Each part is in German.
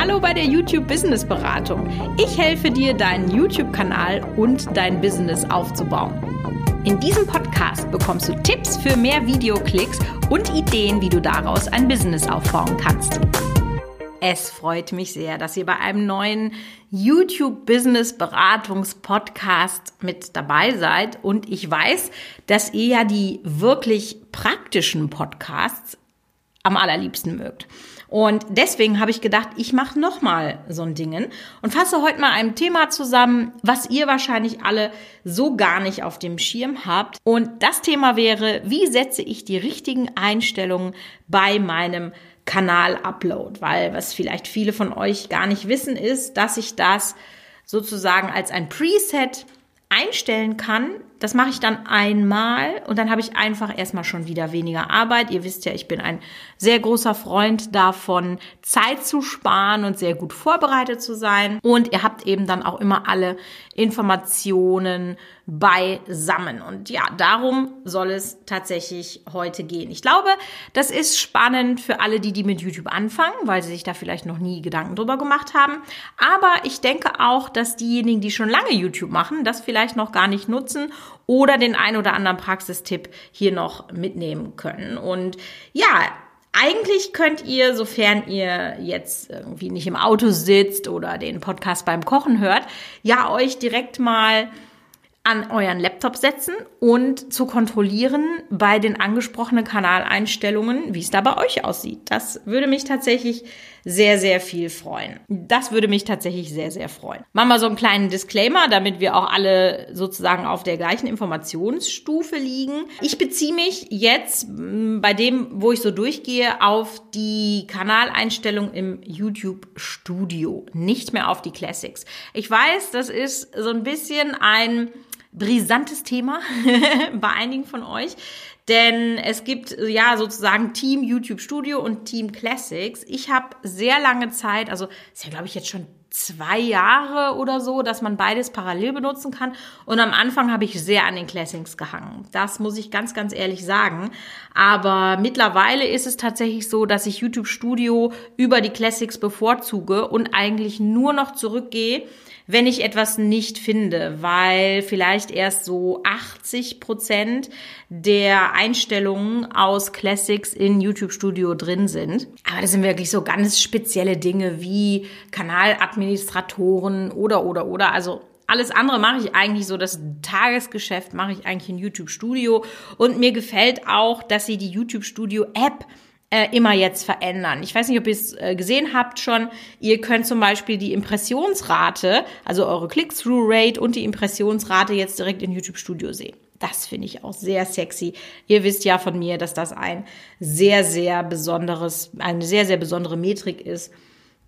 Hallo bei der YouTube Business Beratung. Ich helfe dir, deinen YouTube-Kanal und dein Business aufzubauen. In diesem Podcast bekommst du Tipps für mehr Videoklicks und Ideen, wie du daraus ein Business aufbauen kannst. Es freut mich sehr, dass ihr bei einem neuen YouTube Business Beratungs Podcast mit dabei seid und ich weiß, dass ihr ja die wirklich praktischen Podcasts am allerliebsten mögt. Und deswegen habe ich gedacht, ich mache nochmal so ein Dingen und fasse heute mal ein Thema zusammen, was ihr wahrscheinlich alle so gar nicht auf dem Schirm habt. Und das Thema wäre, wie setze ich die richtigen Einstellungen bei meinem Kanal-Upload? Weil was vielleicht viele von euch gar nicht wissen, ist, dass ich das sozusagen als ein Preset einstellen kann. Das mache ich dann einmal und dann habe ich einfach erstmal schon wieder weniger Arbeit. Ihr wisst ja, ich bin ein sehr großer Freund davon, Zeit zu sparen und sehr gut vorbereitet zu sein. Und ihr habt eben dann auch immer alle Informationen beisammen. Und ja, darum soll es tatsächlich heute gehen. Ich glaube, das ist spannend für alle, die, die mit YouTube anfangen, weil sie sich da vielleicht noch nie Gedanken drüber gemacht haben. Aber ich denke auch, dass diejenigen, die schon lange YouTube machen, das vielleicht noch gar nicht nutzen oder den ein oder anderen Praxistipp hier noch mitnehmen können. Und ja, eigentlich könnt ihr, sofern ihr jetzt irgendwie nicht im Auto sitzt oder den Podcast beim Kochen hört, ja euch direkt mal an euren Laptop setzen und zu kontrollieren bei den angesprochenen Kanaleinstellungen, wie es da bei euch aussieht. Das würde mich tatsächlich sehr, sehr viel freuen. Das würde mich tatsächlich sehr, sehr freuen. Machen wir so einen kleinen Disclaimer, damit wir auch alle sozusagen auf der gleichen Informationsstufe liegen. Ich beziehe mich jetzt mm, bei dem, wo ich so durchgehe, auf die Kanaleinstellung im YouTube Studio, nicht mehr auf die Classics. Ich weiß, das ist so ein bisschen ein brisantes Thema bei einigen von euch. Denn es gibt ja sozusagen Team YouTube Studio und Team Classics. Ich habe sehr lange Zeit, also ist ja glaube ich jetzt schon zwei Jahre oder so, dass man beides parallel benutzen kann. Und am Anfang habe ich sehr an den Classics gehangen. Das muss ich ganz, ganz ehrlich sagen. Aber mittlerweile ist es tatsächlich so, dass ich YouTube Studio über die Classics bevorzuge und eigentlich nur noch zurückgehe, wenn ich etwas nicht finde, weil vielleicht erst so 80 Prozent der Einstellungen aus Classics in YouTube Studio drin sind. Aber das sind wirklich so ganz spezielle Dinge wie Kanaladministratoren oder, oder, oder. Also alles andere mache ich eigentlich so, das Tagesgeschäft mache ich eigentlich in YouTube Studio. Und mir gefällt auch, dass sie die YouTube Studio App äh, immer jetzt verändern. Ich weiß nicht, ob ihr es äh, gesehen habt schon. Ihr könnt zum Beispiel die Impressionsrate, also eure Click-Through-Rate und die Impressionsrate jetzt direkt in YouTube Studio sehen. Das finde ich auch sehr sexy. Ihr wisst ja von mir, dass das ein sehr, sehr besonderes, eine sehr, sehr besondere Metrik ist,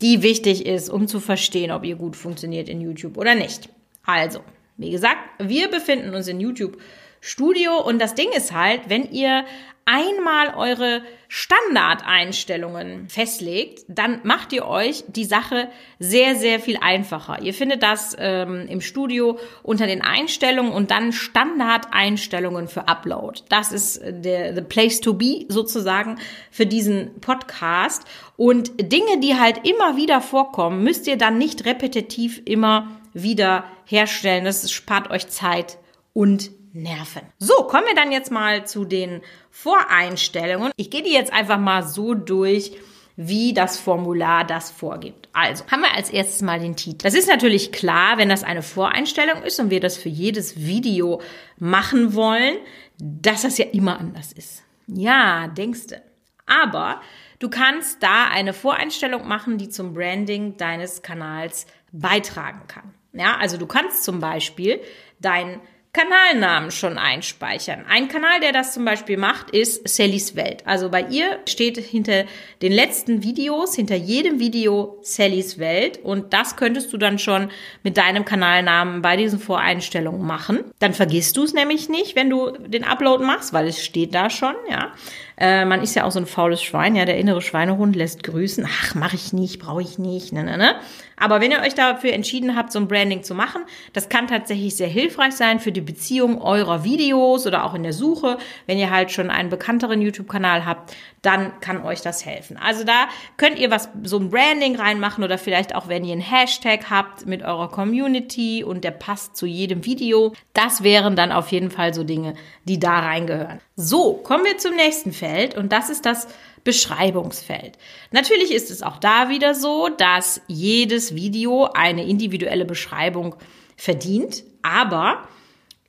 die wichtig ist, um zu verstehen, ob ihr gut funktioniert in YouTube oder nicht. Also, wie gesagt, wir befinden uns in YouTube Studio und das Ding ist halt, wenn ihr einmal eure Standardeinstellungen festlegt, dann macht ihr euch die Sache sehr, sehr viel einfacher. Ihr findet das ähm, im Studio unter den Einstellungen und dann Standardeinstellungen für Upload. Das ist der the place to be sozusagen für diesen Podcast. Und Dinge, die halt immer wieder vorkommen, müsst ihr dann nicht repetitiv immer wieder herstellen. Das spart euch Zeit und nerven. So, kommen wir dann jetzt mal zu den Voreinstellungen. Ich gehe die jetzt einfach mal so durch, wie das Formular das vorgibt. Also haben wir als erstes mal den Titel. Das ist natürlich klar, wenn das eine Voreinstellung ist und wir das für jedes Video machen wollen, dass das ja immer anders ist. Ja, denkste. Aber du kannst da eine Voreinstellung machen, die zum Branding deines Kanals beitragen kann. Ja, also du kannst zum Beispiel dein Kanalnamen schon einspeichern. Ein Kanal, der das zum Beispiel macht, ist Sallys Welt. Also bei ihr steht hinter den letzten Videos, hinter jedem Video Sallys Welt und das könntest du dann schon mit deinem Kanalnamen bei diesen Voreinstellungen machen. Dann vergisst du es nämlich nicht, wenn du den Upload machst, weil es steht da schon, ja. Äh, man ist ja auch so ein faules Schwein, ja, der innere Schweinehund lässt grüßen. Ach, mache ich nicht, brauche ich nicht, ne, ne, ne. Aber wenn ihr euch dafür entschieden habt, so ein Branding zu machen, das kann tatsächlich sehr hilfreich sein für die Beziehung eurer Videos oder auch in der Suche. Wenn ihr halt schon einen bekannteren YouTube-Kanal habt, dann kann euch das helfen. Also da könnt ihr was, so ein Branding reinmachen oder vielleicht auch, wenn ihr einen Hashtag habt mit eurer Community und der passt zu jedem Video. Das wären dann auf jeden Fall so Dinge, die da reingehören. So, kommen wir zum nächsten Feld und das ist das Beschreibungsfeld. Natürlich ist es auch da wieder so, dass jedes Video eine individuelle Beschreibung verdient, aber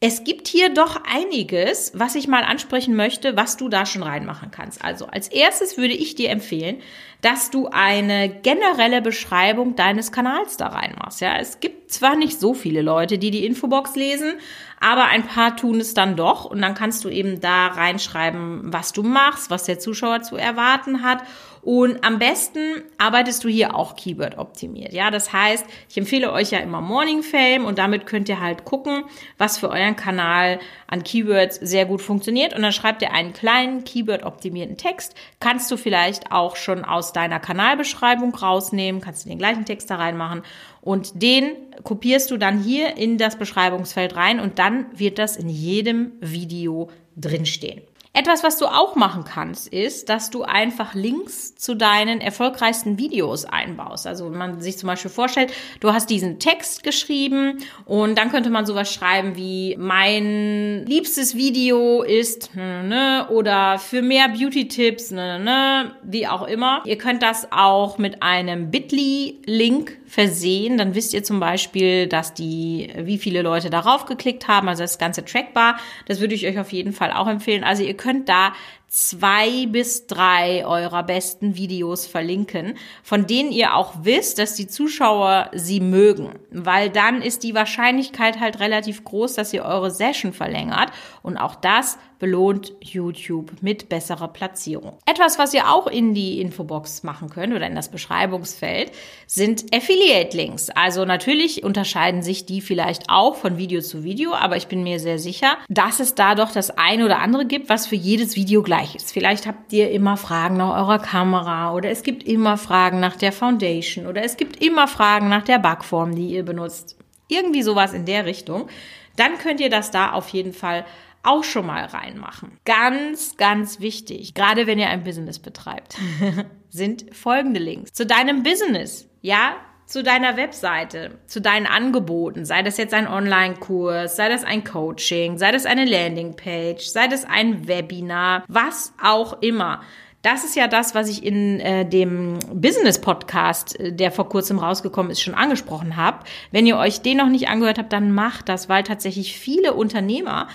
es gibt hier doch einiges, was ich mal ansprechen möchte, was du da schon reinmachen kannst. Also als erstes würde ich dir empfehlen, dass du eine generelle Beschreibung deines Kanals da reinmachst. Ja, es gibt zwar nicht so viele Leute, die die Infobox lesen, aber ein paar tun es dann doch und dann kannst du eben da reinschreiben, was du machst, was der Zuschauer zu erwarten hat und am besten arbeitest du hier auch Keyword optimiert. Ja, das heißt, ich empfehle euch ja immer Morning Fame und damit könnt ihr halt gucken, was für euren Kanal an Keywords sehr gut funktioniert und dann schreibt ihr einen kleinen Keyword optimierten Text. Kannst du vielleicht auch schon aus deiner Kanalbeschreibung rausnehmen, kannst du den gleichen Text da reinmachen und den kopierst du dann hier in das Beschreibungsfeld rein und dann wird das in jedem Video drinstehen. Etwas, was du auch machen kannst, ist, dass du einfach Links zu deinen erfolgreichsten Videos einbaust. Also wenn man sich zum Beispiel vorstellt, du hast diesen Text geschrieben und dann könnte man sowas schreiben wie mein liebstes Video ist ne, ne, oder für mehr Beauty-Tipps, ne, ne, ne, wie auch immer. Ihr könnt das auch mit einem Bitly-Link versehen. Dann wisst ihr zum Beispiel, dass die, wie viele Leute darauf geklickt haben, also das ganze trackbar. Das würde ich euch auf jeden Fall auch empfehlen. Also ihr könnt da zwei bis drei eurer besten Videos verlinken, von denen ihr auch wisst, dass die Zuschauer sie mögen, weil dann ist die Wahrscheinlichkeit halt relativ groß, dass ihr eure Session verlängert und auch das belohnt YouTube mit besserer Platzierung. Etwas, was ihr auch in die Infobox machen könnt oder in das Beschreibungsfeld, sind Affiliate-Links. Also natürlich unterscheiden sich die vielleicht auch von Video zu Video, aber ich bin mir sehr sicher, dass es da doch das eine oder andere gibt, was für jedes Video gleich ist. Vielleicht habt ihr immer Fragen nach eurer Kamera oder es gibt immer Fragen nach der Foundation oder es gibt immer Fragen nach der Backform, die ihr benutzt. Irgendwie sowas in der Richtung. Dann könnt ihr das da auf jeden Fall auch schon mal reinmachen. Ganz, ganz wichtig, gerade wenn ihr ein Business betreibt, sind folgende Links zu deinem Business. Ja, zu deiner Webseite, zu deinen Angeboten, sei das jetzt ein Online-Kurs, sei das ein Coaching, sei das eine Landingpage, sei das ein Webinar, was auch immer. Das ist ja das, was ich in äh, dem Business-Podcast, äh, der vor kurzem rausgekommen ist, schon angesprochen habe. Wenn ihr euch den noch nicht angehört habt, dann macht das, weil tatsächlich viele Unternehmer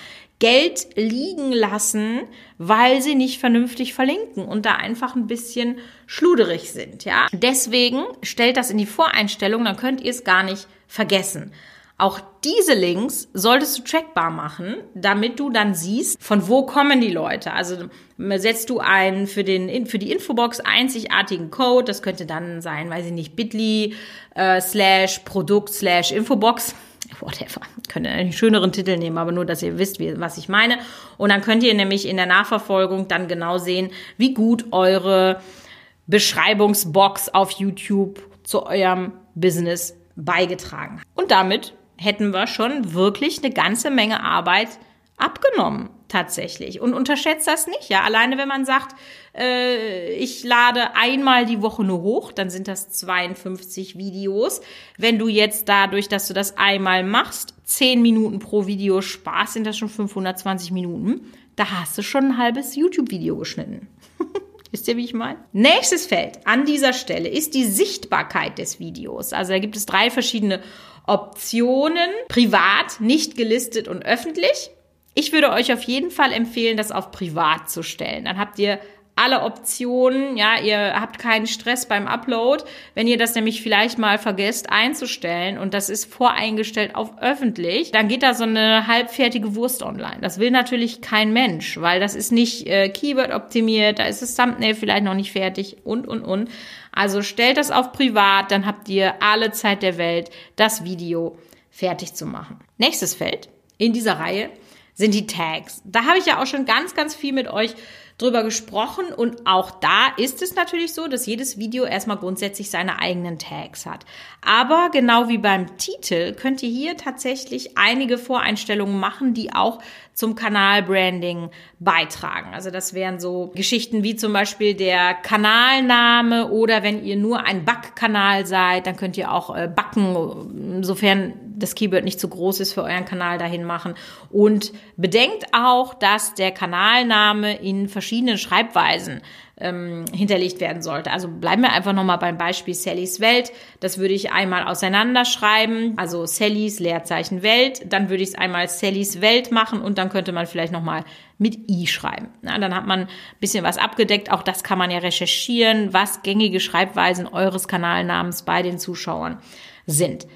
Geld liegen lassen, weil sie nicht vernünftig verlinken und da einfach ein bisschen schluderig sind, ja. Deswegen stellt das in die Voreinstellung, dann könnt ihr es gar nicht vergessen. Auch diese Links solltest du trackbar machen, damit du dann siehst, von wo kommen die Leute. Also setzt du einen für den für die Infobox einzigartigen Code. Das könnte dann sein, weiß ich nicht, Bitly äh, slash Produkt slash Infobox whatever. Könnt ihr einen schöneren Titel nehmen, aber nur, dass ihr wisst, wie, was ich meine. Und dann könnt ihr nämlich in der Nachverfolgung dann genau sehen, wie gut eure Beschreibungsbox auf YouTube zu eurem Business beigetragen. Und damit hätten wir schon wirklich eine ganze Menge Arbeit abgenommen tatsächlich. Und unterschätzt das nicht, ja. Alleine wenn man sagt, äh, ich lade einmal die Woche nur hoch, dann sind das 52 Videos. Wenn du jetzt dadurch, dass du das einmal machst, 10 Minuten pro Video sparst, sind das schon 520 Minuten. Da hast du schon ein halbes YouTube-Video geschnitten. Wisst ihr, wie ich meine? Nächstes Feld an dieser Stelle ist die Sichtbarkeit des Videos. Also da gibt es drei verschiedene Optionen. Privat, nicht gelistet und öffentlich. Ich würde euch auf jeden Fall empfehlen, das auf privat zu stellen. Dann habt ihr alle Optionen, ja, ihr habt keinen Stress beim Upload. Wenn ihr das nämlich vielleicht mal vergesst einzustellen und das ist voreingestellt auf öffentlich, dann geht da so eine halbfertige Wurst online. Das will natürlich kein Mensch, weil das ist nicht äh, Keyword optimiert, da ist das Thumbnail vielleicht noch nicht fertig und und und. Also stellt das auf privat, dann habt ihr alle Zeit der Welt, das Video fertig zu machen. Nächstes Feld in dieser Reihe sind die Tags. Da habe ich ja auch schon ganz, ganz viel mit euch drüber gesprochen und auch da ist es natürlich so, dass jedes Video erstmal grundsätzlich seine eigenen Tags hat. Aber genau wie beim Titel könnt ihr hier tatsächlich einige Voreinstellungen machen, die auch zum Kanalbranding beitragen. Also das wären so Geschichten wie zum Beispiel der Kanalname oder wenn ihr nur ein Backkanal seid, dann könnt ihr auch äh, backen, sofern das Keyword nicht zu groß ist für euren Kanal dahin machen. Und bedenkt auch, dass der Kanalname in verschiedenen Schreibweisen ähm, hinterlegt werden sollte. Also bleiben wir einfach nochmal beim Beispiel Sallys Welt. Das würde ich einmal auseinanderschreiben, also Sallys Leerzeichen Welt. Dann würde ich es einmal Sallys Welt machen und dann könnte man vielleicht nochmal mit i schreiben. Na, dann hat man ein bisschen was abgedeckt. Auch das kann man ja recherchieren, was gängige Schreibweisen eures Kanalnamens bei den Zuschauern sind.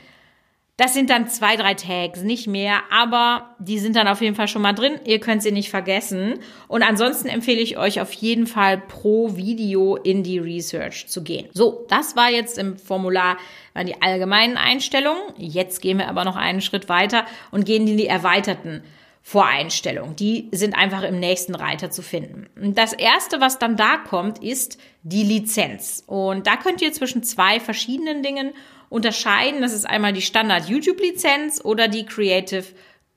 Das sind dann zwei, drei Tags, nicht mehr, aber die sind dann auf jeden Fall schon mal drin. Ihr könnt sie nicht vergessen. Und ansonsten empfehle ich euch auf jeden Fall pro Video in die Research zu gehen. So, das war jetzt im Formular die allgemeinen Einstellungen. Jetzt gehen wir aber noch einen Schritt weiter und gehen in die erweiterten Voreinstellungen. Die sind einfach im nächsten Reiter zu finden. Das erste, was dann da kommt, ist die Lizenz. Und da könnt ihr zwischen zwei verschiedenen Dingen unterscheiden. Das ist einmal die Standard YouTube-Lizenz oder die Creative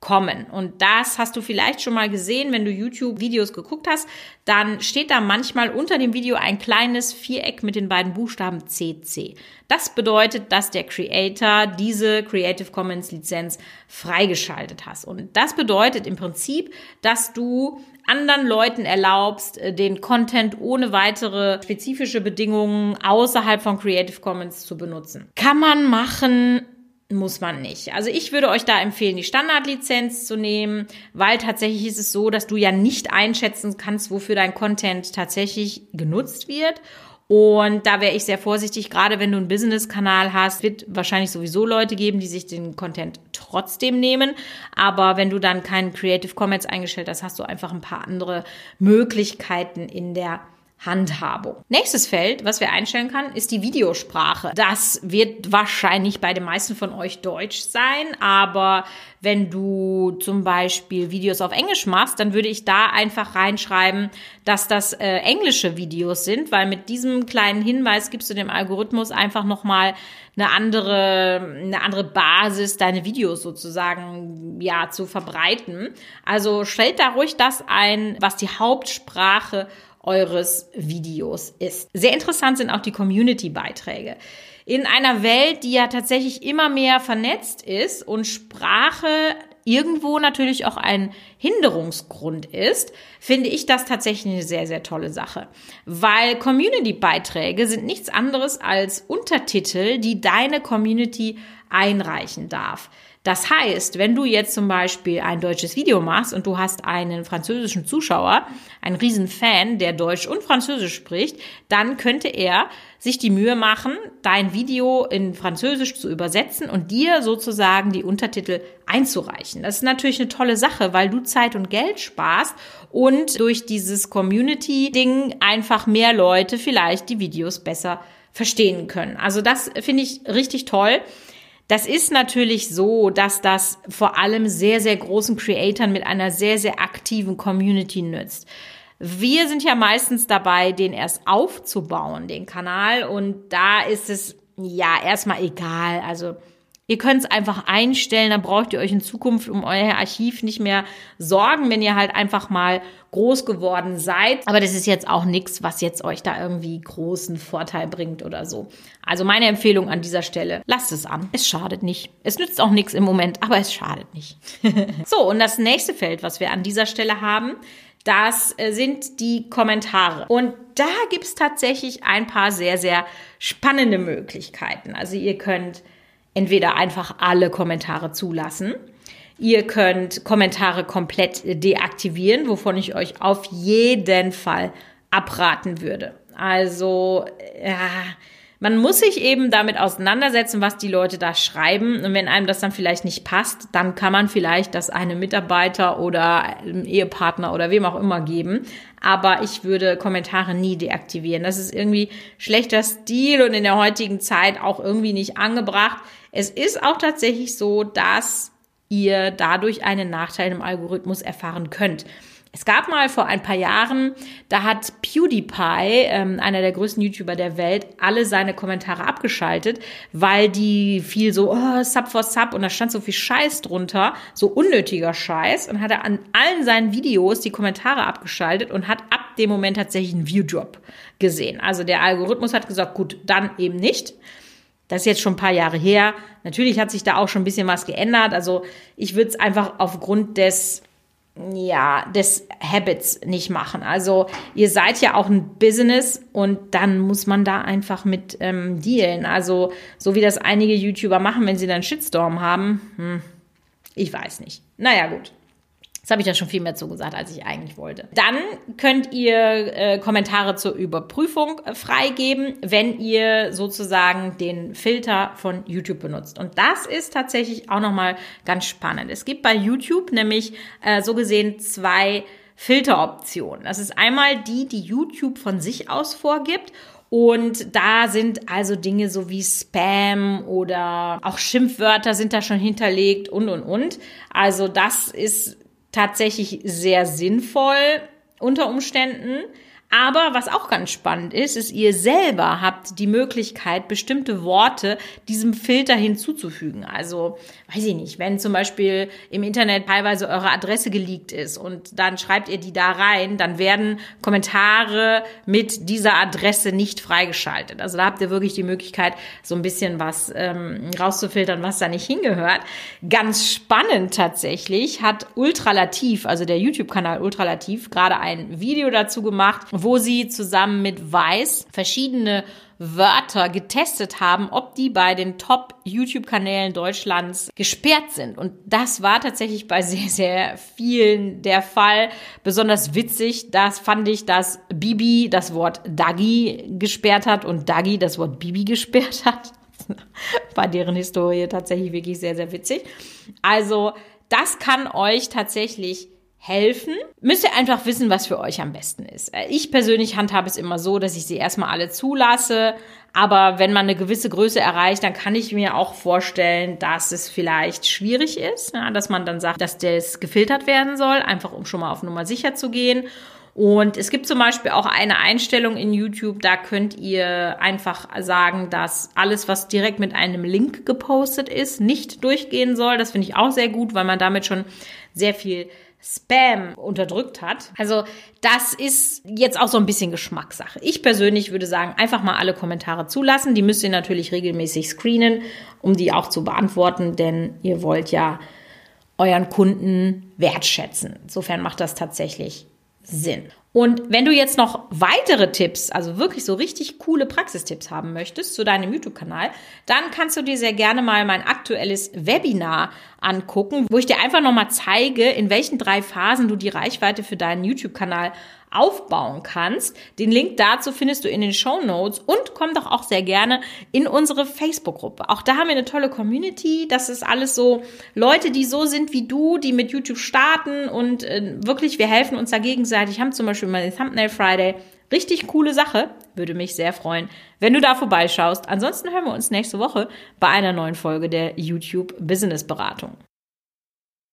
kommen. Und das hast du vielleicht schon mal gesehen, wenn du YouTube-Videos geguckt hast. Dann steht da manchmal unter dem Video ein kleines Viereck mit den beiden Buchstaben CC. Das bedeutet, dass der Creator diese Creative Commons Lizenz freigeschaltet hast. Und das bedeutet im Prinzip, dass du anderen Leuten erlaubst, äh, den Content ohne weitere spezifische Bedingungen außerhalb von Creative Commons zu benutzen. Kann man machen, muss man nicht. Also ich würde euch da empfehlen, die Standardlizenz zu nehmen, weil tatsächlich ist es so, dass du ja nicht einschätzen kannst, wofür dein Content tatsächlich genutzt wird. Und da wäre ich sehr vorsichtig, gerade wenn du einen Business-Kanal hast, wird wahrscheinlich sowieso Leute geben, die sich den Content trotzdem nehmen. Aber wenn du dann keinen Creative Commons eingestellt hast, hast du einfach ein paar andere Möglichkeiten in der Handhabung. Nächstes Feld, was wir einstellen kann, ist die Videosprache. Das wird wahrscheinlich bei den meisten von euch Deutsch sein, aber wenn du zum Beispiel Videos auf Englisch machst, dann würde ich da einfach reinschreiben, dass das äh, englische Videos sind, weil mit diesem kleinen Hinweis gibst du dem Algorithmus einfach nochmal eine andere, eine andere Basis, deine Videos sozusagen, ja, zu verbreiten. Also stellt da ruhig das ein, was die Hauptsprache eures Videos ist. Sehr interessant sind auch die Community-Beiträge. In einer Welt, die ja tatsächlich immer mehr vernetzt ist und Sprache irgendwo natürlich auch ein Hinderungsgrund ist, finde ich das tatsächlich eine sehr, sehr tolle Sache. Weil Community-Beiträge sind nichts anderes als Untertitel, die deine Community einreichen darf. Das heißt, wenn du jetzt zum Beispiel ein deutsches Video machst und du hast einen französischen Zuschauer, einen riesen Fan, der Deutsch und Französisch spricht, dann könnte er sich die Mühe machen, dein Video in Französisch zu übersetzen und dir sozusagen die Untertitel einzureichen. Das ist natürlich eine tolle Sache, weil du Zeit und Geld sparst und durch dieses Community-Ding einfach mehr Leute vielleicht die Videos besser verstehen können. Also das finde ich richtig toll. Das ist natürlich so, dass das vor allem sehr, sehr großen Creatoren mit einer sehr, sehr aktiven Community nützt. Wir sind ja meistens dabei, den erst aufzubauen, den Kanal. Und da ist es ja erstmal egal. Also Ihr könnt es einfach einstellen, dann braucht ihr euch in Zukunft um euer Archiv nicht mehr sorgen, wenn ihr halt einfach mal groß geworden seid. Aber das ist jetzt auch nichts, was jetzt euch da irgendwie großen Vorteil bringt oder so. Also meine Empfehlung an dieser Stelle, lasst es an. Es schadet nicht. Es nützt auch nichts im Moment, aber es schadet nicht. so, und das nächste Feld, was wir an dieser Stelle haben, das äh, sind die Kommentare. Und da gibt's tatsächlich ein paar sehr, sehr spannende Möglichkeiten. Also ihr könnt entweder einfach alle Kommentare zulassen. Ihr könnt Kommentare komplett deaktivieren, wovon ich euch auf jeden Fall abraten würde. Also, ja, man muss sich eben damit auseinandersetzen, was die Leute da schreiben. Und wenn einem das dann vielleicht nicht passt, dann kann man vielleicht das einem Mitarbeiter oder einem Ehepartner oder wem auch immer geben. Aber ich würde Kommentare nie deaktivieren. Das ist irgendwie schlechter Stil und in der heutigen Zeit auch irgendwie nicht angebracht. Es ist auch tatsächlich so, dass ihr dadurch einen Nachteil im Algorithmus erfahren könnt. Es gab mal vor ein paar Jahren, da hat PewDiePie, ähm, einer der größten YouTuber der Welt, alle seine Kommentare abgeschaltet, weil die viel so oh, Sub for Sub und da stand so viel Scheiß drunter, so unnötiger Scheiß und hat er an allen seinen Videos die Kommentare abgeschaltet und hat ab dem Moment tatsächlich einen Viewdrop gesehen. Also der Algorithmus hat gesagt, gut, dann eben nicht. Das ist jetzt schon ein paar Jahre her. Natürlich hat sich da auch schon ein bisschen was geändert. Also ich würde es einfach aufgrund des ja, des Habits nicht machen. Also ihr seid ja auch ein Business und dann muss man da einfach mit ähm, dealen. Also so wie das einige YouTuber machen, wenn sie dann Shitstorm haben, hm, ich weiß nicht. Naja, gut. Das habe ich ja schon viel mehr zugesagt, als ich eigentlich wollte. Dann könnt ihr äh, Kommentare zur Überprüfung äh, freigeben, wenn ihr sozusagen den Filter von YouTube benutzt. Und das ist tatsächlich auch nochmal ganz spannend. Es gibt bei YouTube nämlich äh, so gesehen zwei Filteroptionen. Das ist einmal die, die YouTube von sich aus vorgibt und da sind also Dinge so wie Spam oder auch Schimpfwörter sind da schon hinterlegt und, und, und. Also das ist tatsächlich sehr sinnvoll unter Umständen. Aber was auch ganz spannend ist, ist, ihr selber habt die Möglichkeit, bestimmte Worte diesem Filter hinzuzufügen. Also, weiß ich nicht, wenn zum Beispiel im Internet teilweise eure Adresse geleakt ist und dann schreibt ihr die da rein, dann werden Kommentare mit dieser Adresse nicht freigeschaltet. Also da habt ihr wirklich die Möglichkeit, so ein bisschen was ähm, rauszufiltern, was da nicht hingehört. Ganz spannend tatsächlich hat Ultralativ, also der YouTube-Kanal Ultralativ, gerade ein Video dazu gemacht, wo sie zusammen mit Weiß verschiedene Wörter getestet haben, ob die bei den Top-YouTube-Kanälen Deutschlands gesperrt sind. Und das war tatsächlich bei sehr, sehr vielen der Fall. Besonders witzig, das fand ich, dass Bibi das Wort Dagi gesperrt hat und Dagi das Wort Bibi gesperrt hat. War deren Historie tatsächlich wirklich sehr, sehr witzig. Also, das kann euch tatsächlich helfen. Müsst ihr einfach wissen, was für euch am besten ist. Ich persönlich handhabe es immer so, dass ich sie erstmal alle zulasse. Aber wenn man eine gewisse Größe erreicht, dann kann ich mir auch vorstellen, dass es vielleicht schwierig ist, ja, dass man dann sagt, dass das gefiltert werden soll, einfach um schon mal auf Nummer sicher zu gehen. Und es gibt zum Beispiel auch eine Einstellung in YouTube, da könnt ihr einfach sagen, dass alles, was direkt mit einem Link gepostet ist, nicht durchgehen soll. Das finde ich auch sehr gut, weil man damit schon sehr viel Spam unterdrückt hat. Also das ist jetzt auch so ein bisschen Geschmackssache. Ich persönlich würde sagen, einfach mal alle Kommentare zulassen. Die müsst ihr natürlich regelmäßig screenen, um die auch zu beantworten, denn ihr wollt ja euren Kunden wertschätzen. Insofern macht das tatsächlich Sinn. Und wenn du jetzt noch weitere Tipps, also wirklich so richtig coole Praxistipps haben möchtest zu deinem YouTube-Kanal, dann kannst du dir sehr gerne mal mein aktuelles Webinar angucken, wo ich dir einfach nochmal zeige, in welchen drei Phasen du die Reichweite für deinen YouTube-Kanal aufbauen kannst. Den Link dazu findest du in den Show Notes und komm doch auch sehr gerne in unsere Facebook-Gruppe. Auch da haben wir eine tolle Community. Das ist alles so Leute, die so sind wie du, die mit YouTube starten und äh, wirklich, wir helfen uns da gegenseitig. Haben zum Beispiel mal den Thumbnail Friday. Richtig coole Sache. Würde mich sehr freuen, wenn du da vorbeischaust. Ansonsten hören wir uns nächste Woche bei einer neuen Folge der YouTube Business Beratung.